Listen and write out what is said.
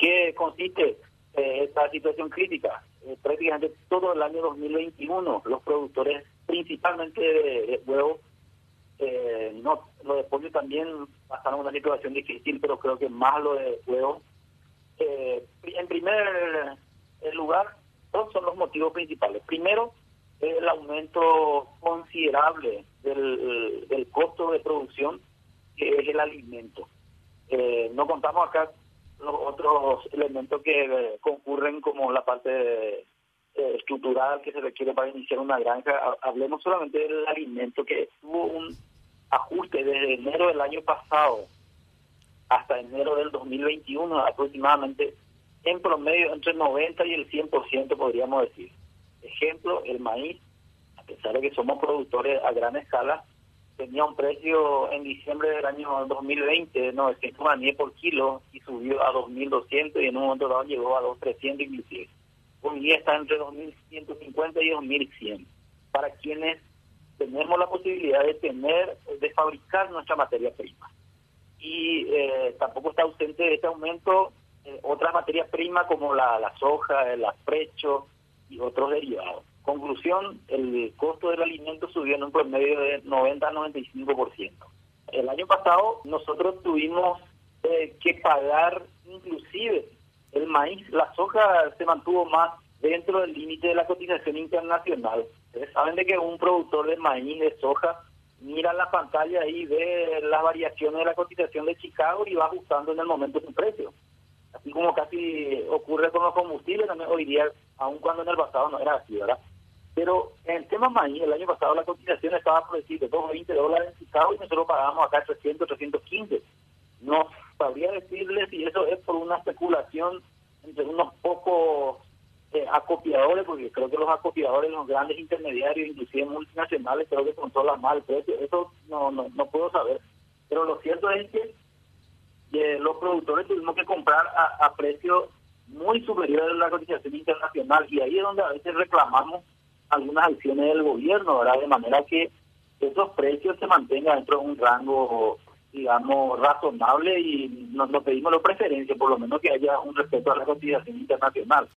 qué consiste eh, esta situación crítica? Eh, prácticamente todo el año 2021 los productores, principalmente de, huevos, eh, no, lo de pollo también pasaron una situación difícil, pero creo que más lo de huevos. en primer lugar, dos son los motivos principales. Primero, el aumento considerable del, del costo de producción, que es el alimento. Eh, no contamos acá los otros elementos que eh, concurren como la parte eh, estructural que se requiere para iniciar una granja. Hablemos solamente del alimento que tuvo un ajuste desde enero del año pasado hasta enero del 2021 aproximadamente en promedio entre el 90 y el 100% podríamos decir. Ejemplo, el maíz, a pesar de que somos productores a gran escala, tenía un precio en diciembre del año 2020 900 maníes por kilo y subió a 2.200 y en un momento dado llegó a 2.300 inclusive. Hoy día está entre 2.150 y 2.100. Para quienes tenemos la posibilidad de tener, de fabricar nuestra materia prima. Y eh, tampoco está ausente de este aumento eh, otras materias primas como la, la soja, el afrecho y otros derivados. Conclusión, el costo del alimento subió en un promedio de 90 a 95%. El año pasado nosotros tuvimos eh, que pagar inclusive el maíz, la soja se mantuvo más dentro del límite de la cotización internacional. Ustedes saben de que un productor de maíz, de soja, mira la pantalla y ve las variaciones de la cotización de Chicago y va ajustando en el momento su precio. Así como casi ocurre con los combustibles, también hoy día, aun cuando en el pasado no era así, ¿verdad? Pero en el tema maíz, el año pasado la cotización estaba por decir de 220 dólares en Chicago y nosotros pagábamos acá 300, 315. No sabría decirles si eso es por una especulación entre unos pocos eh, acopiadores, porque creo que los acopiadores, los grandes intermediarios, inclusive multinacionales, creo que controlan mal el precio. Eso no, no, no puedo saber. Pero lo cierto es que eh, los productores tuvimos que comprar a, a precios muy superiores a la cotización internacional y ahí es donde a veces reclamamos algunas acciones del gobierno, ¿verdad? De manera que esos precios se mantengan dentro de un rango, digamos, razonable y nos, pedimos la preferencia, por lo menos que haya un respeto a la cotización internacional.